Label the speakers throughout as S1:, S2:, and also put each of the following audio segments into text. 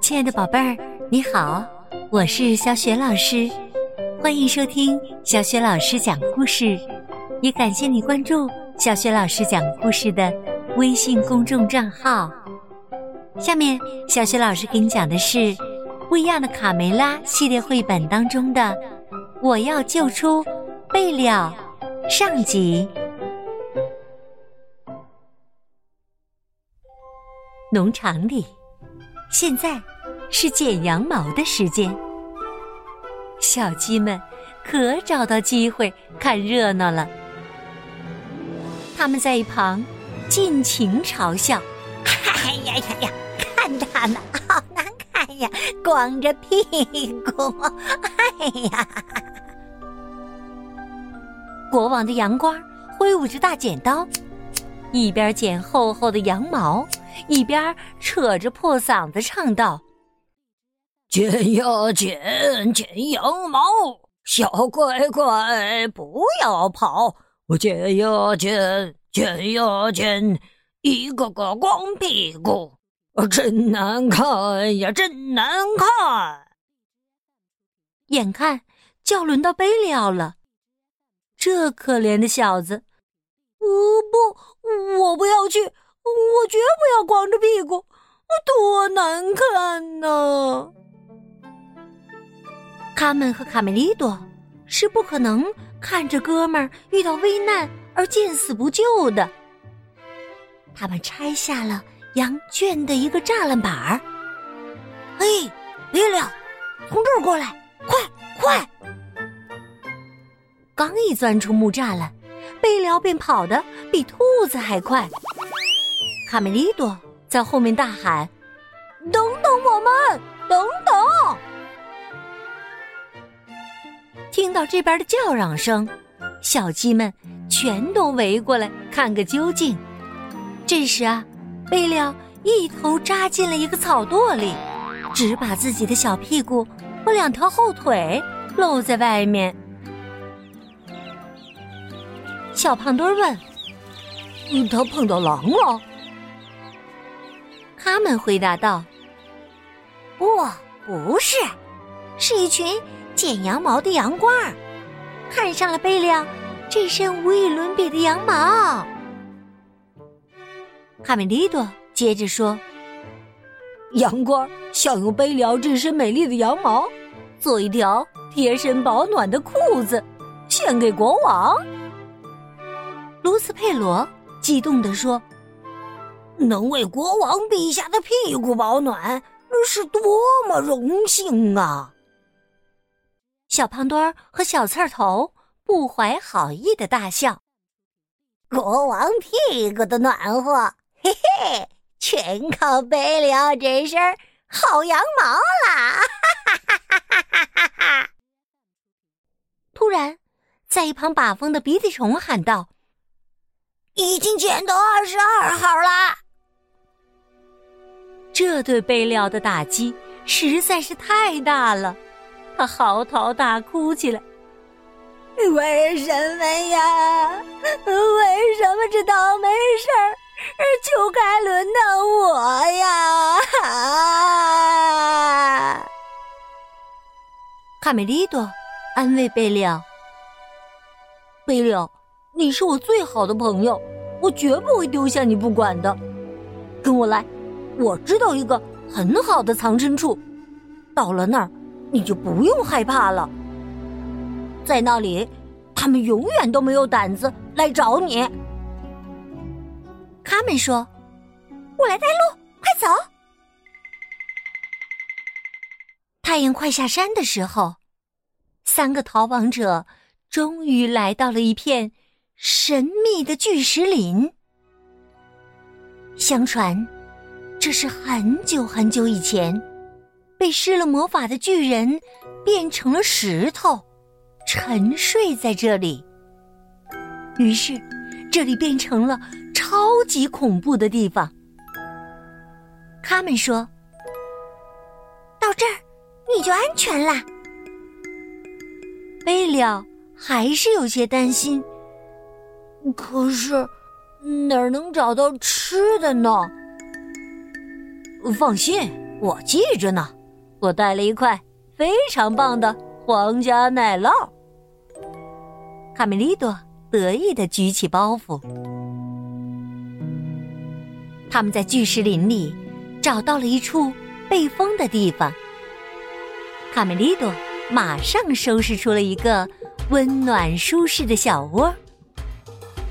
S1: 亲爱的宝贝儿，你好，我是小雪老师，欢迎收听小雪老师讲故事，也感谢你关注小雪老师讲故事的微信公众账号。下面，小雪老师给你讲的是《不一样的卡梅拉》系列绘本当中的《我要救出贝了》上集。农场里，现在是剪羊毛的时间，小鸡们可找到机会看热闹了。他们在一旁尽情嘲笑：“
S2: 哎呀呀呀！”看他们好难看呀，光着屁股！哎呀！
S1: 国王的羊倌挥舞着大剪刀，一边剪厚厚的羊毛，一边扯着破嗓子唱道：“
S3: 剪呀剪，剪羊毛，小乖乖不要跑！我剪呀剪，剪呀剪，一个个光屁股。”真难看呀，真难看！
S1: 眼看就要轮到贝了了，这可怜的小子，
S4: 哦不，我不要去，我绝不要光着屁股，多难看呐！
S1: 卡门和卡梅利多是不可能看着哥们儿遇到危难而见死不救的，他们拆下了。羊圈的一个栅栏板儿，
S4: 嘿，贝了，从这儿过来，快快！
S1: 刚一钻出木栅栏，贝了便跑得比兔子还快。卡梅利多在后面大喊：“
S4: 等等我们，等等！”
S1: 听到这边的叫嚷声，小鸡们全都围过来看个究竟。这时啊。贝了一头扎进了一个草垛里，只把自己的小屁股和两条后腿露在外面。小胖墩问：“
S4: 他碰到狼了？”
S1: 他们回答道：“
S2: 不，不是，是一群剪羊毛的羊倌儿，看上了贝利奥这身无与伦比的羊毛。”
S1: 卡梅利多接着说：“
S4: 羊倌想用贝利奥这身美丽的羊毛，做一条贴身保暖的裤子，献给国王。”
S1: 卢斯佩罗激动地说：“
S4: 能为国王陛下的屁股保暖，那是多么荣幸啊！”
S1: 小胖墩儿和小刺儿头不怀好意的大笑：“
S2: 国王屁股的暖和。”嘿嘿，全靠贝里奥这身好羊毛啦！哈哈哈哈哈哈！
S1: 突然，在一旁把风的鼻涕虫喊道：“
S2: 已经剪到二十二号啦！”
S1: 这对贝了的打击实在是太大了，他嚎啕大哭起来：“
S4: 为什么呀？为什么这倒霉事儿？”就该轮到我呀！
S1: 卡梅利多安慰贝利奥：“
S4: 贝了，你是我最好的朋友，我绝不会丢下你不管的。跟我来，我知道一个很好的藏身处，到了那儿你就不用害怕了。在那里，他们永远都没有胆子来找你。”
S1: 他们说：“
S2: 我来带路，快走！”
S1: 太阳快下山的时候，三个逃亡者终于来到了一片神秘的巨石林。相传，这是很久很久以前，被施了魔法的巨人变成了石头，沉睡在这里。于是，这里变成了。超级恐怖的地方，他们说：“
S2: 到这儿你就安全啦。”
S1: 贝利奥还是有些担心。
S4: 可是哪儿能找到吃的呢？放心，我记着呢。我带了一块非常棒的皇家奶酪。
S1: 卡梅利多得意的举起包袱。他们在巨石林里找到了一处被风的地方。卡梅利多马上收拾出了一个温暖舒适的小窝，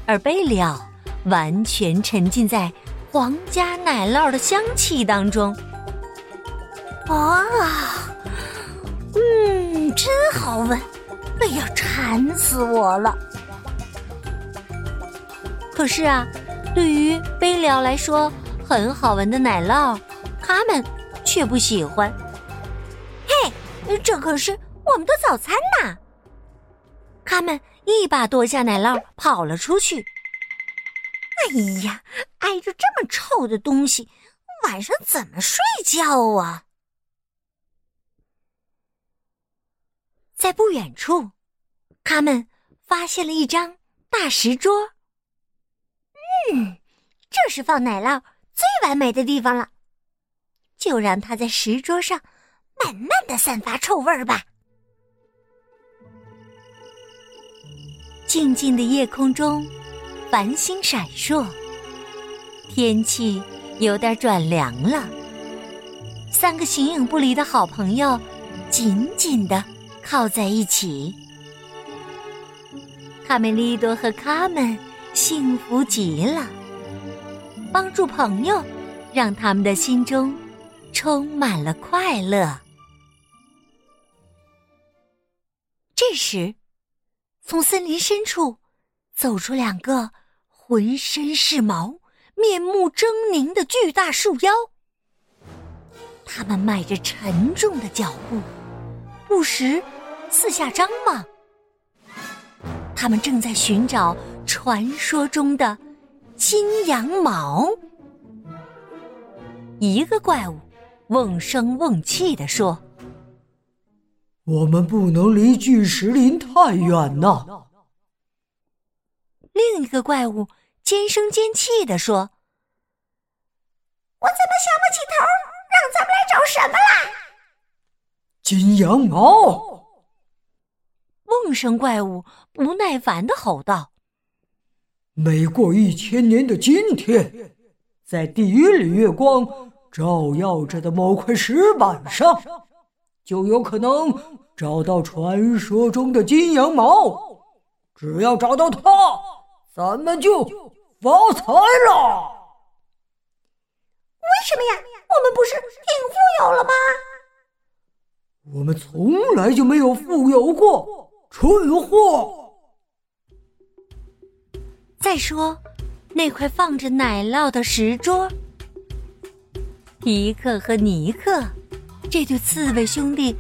S1: 而贝里奥完全沉浸在皇家奶酪的香气当中。
S2: 哇，嗯，真好闻！哎呀，馋死我了！
S1: 可是啊，对于贝里奥来说，很好闻的奶酪，他们却不喜欢。
S2: 嘿，这可是我们的早餐呐！
S1: 他们一把夺下奶酪，跑了出去。
S2: 哎呀，挨着这么臭的东西，晚上怎么睡觉啊？
S1: 在不远处，他们发现了一张大石桌。
S2: 嗯，这是放奶酪最完美的地方了。就让它在石桌上慢慢的散发臭味儿吧。
S1: 静静的夜空中，繁星闪烁，天气有点转凉了。三个形影不离的好朋友，紧紧的靠在一起。卡梅利多和卡门幸福极了。帮助朋友，让他们的心中充满了快乐。这时，从森林深处走出两个浑身是毛、面目狰狞的巨大树妖。他们迈着沉重的脚步，不时四下张望。他们正在寻找传说中的。金羊毛，一个怪物瓮声瓮气地说：“
S5: 我们不能离巨石林太远呐。”
S1: 另一个怪物尖声尖气地说：“
S2: 我怎么想不起头，让咱们来找什么啦？”
S5: 金羊毛，
S1: 瓮声怪物不耐烦的吼道。
S5: 每过一千年的今天，在第一缕月光照耀着的某块石板上，就有可能找到传说中的金羊毛。只要找到它，咱们就发财了。
S2: 为什么呀？我们不是挺富有了吗？
S5: 我们从来就没有富有过，蠢货。
S1: 再说，那块放着奶酪的石桌，皮克和尼克这对刺猬兄弟，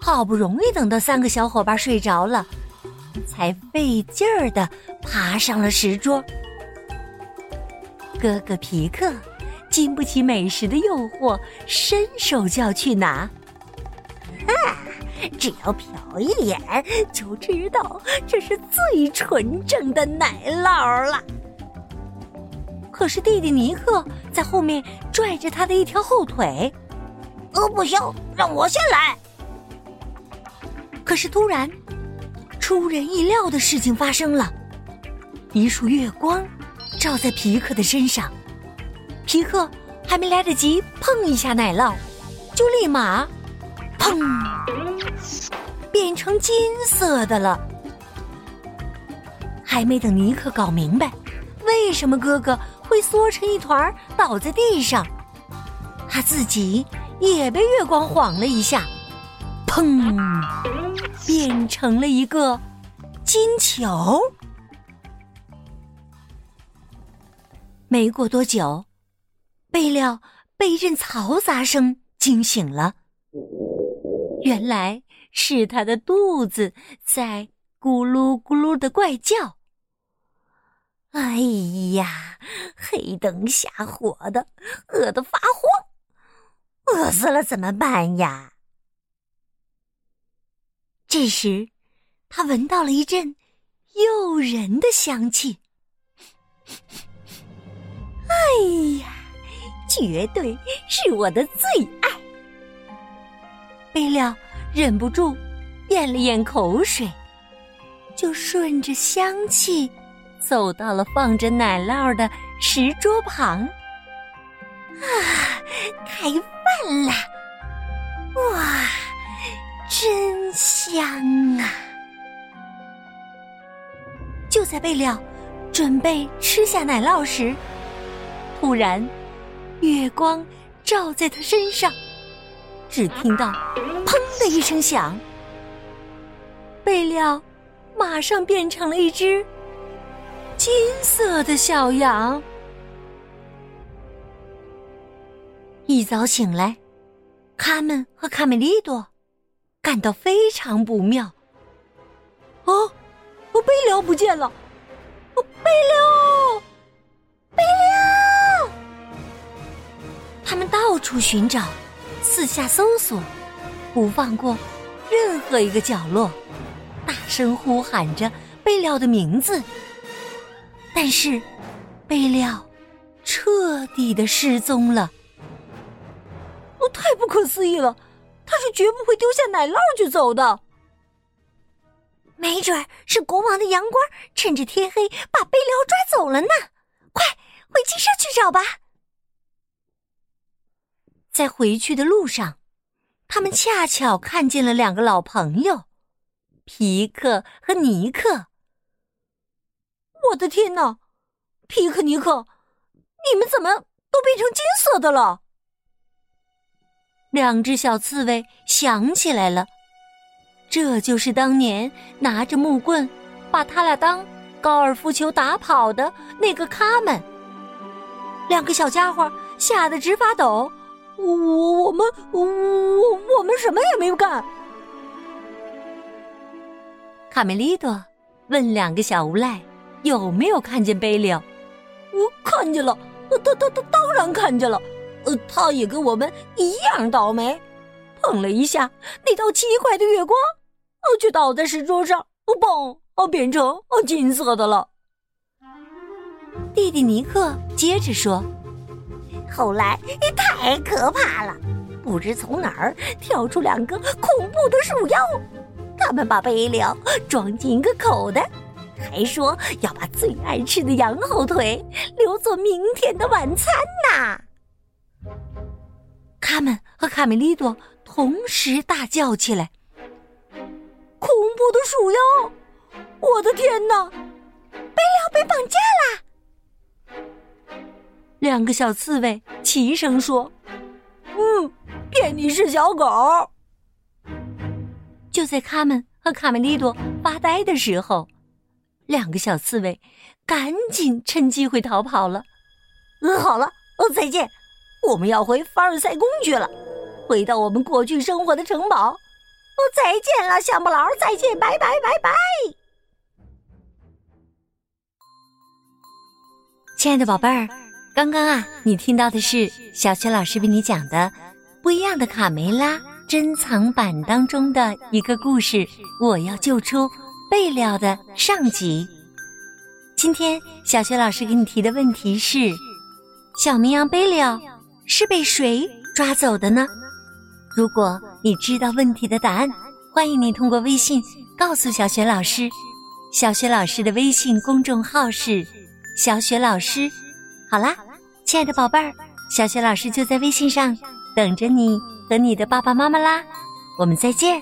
S1: 好不容易等到三个小伙伴睡着了，才费劲儿的爬上了石桌。哥哥皮克经不起美食的诱惑，伸手就要去拿。
S2: 只要瞟一眼就知道这是最纯正的奶酪了。
S1: 可是弟弟尼克在后面拽着他的一条后腿。
S2: 呃，不行，让我先来。
S1: 可是突然，出人意料的事情发生了，一束月光照在皮克的身上，皮克还没来得及碰一下奶酪，就立马。砰！变成金色的了。还没等尼克搞明白为什么哥哥会缩成一团倒在地上，他自己也被月光晃了一下，砰！变成了一个金球。没过多久，贝料被一阵嘈杂声惊醒了。原来是他的肚子在咕噜咕噜的怪叫。
S2: 哎呀，黑灯瞎火的，饿得发慌，死了怎么办呀？
S1: 这时，他闻到了一阵诱人的香气。
S2: 哎呀，绝对是我的最爱。
S1: 贝料忍不住咽了咽口水，就顺着香气走到了放着奶酪的石桌旁。
S2: 啊，开饭了！哇，真香啊！
S1: 就在贝料准备吃下奶酪时，突然月光照在他身上，只听到“砰”的一声响，贝料马上变成了一只金色的小羊。一早醒来，卡门和卡梅利多感到非常不妙。
S4: 哦。我贝辽不见了！我贝辽，
S2: 贝辽！
S1: 他们到处寻找，四下搜索，不放过任何一个角落，大声呼喊着贝辽的名字。但是，贝辽彻底的失踪了。
S4: 我太不可思议了！他是绝不会丢下奶酪就走的。
S2: 没准是国王的阳光趁着天黑把贝辽抓走了呢！快回鸡舍去找吧。
S1: 在回去的路上，他们恰巧看见了两个老朋友——皮克和尼克。
S4: 我的天哪，皮克、尼克，你们怎么都变成金色的了？
S1: 两只小刺猬想起来了。这就是当年拿着木棍把他俩当高尔夫球打跑的那个卡门。两个小家伙吓得直发抖。
S4: 我我们我我们什么也没有干。
S1: 卡梅利多问两个小无赖有没有看见贝利。
S4: 我看见了，他他他当然看见了。他也跟我们一样倒霉，碰了一下那道奇怪的月光。却倒在石桌上，嘣！哦，变成哦金色的了。
S1: 弟弟尼克接着说：“
S2: 后来太可怕了，不知从哪儿跳出两个恐怖的树妖，他们把贝料装进一个口袋，还说要把最爱吃的羊后腿留作明天的晚餐呐。”
S1: 卡门和卡梅利多同时大叫起来。
S4: 恐怖的鼠妖！我的天哪！
S2: 贝料被绑架
S1: 啦！两个小刺猬齐声说：“
S4: 嗯，骗你是小狗。”
S1: 就在卡门和卡梅利多发呆的时候，两个小刺猬赶紧趁机会逃跑了。
S2: 嗯，好了，哦，再见，我们要回凡尔赛宫去了，回到我们过去生活的城堡。哦，再见了，小木老，再见，拜拜，拜拜。
S1: 亲爱的宝贝儿，刚刚啊，你听到的是小雪老师为你讲的《不一样的卡梅拉》珍藏版当中的一个故事。我要救出贝利奥的上集。今天小雪老师给你提的问题是：小绵羊贝利奥是被谁抓走的呢？如果你知道问题的答案，欢迎你通过微信告诉小雪老师。小雪老师的微信公众号是“小雪老师”。好啦，亲爱的宝贝儿，小雪老师就在微信上等着你和你的爸爸妈妈啦。我们再见。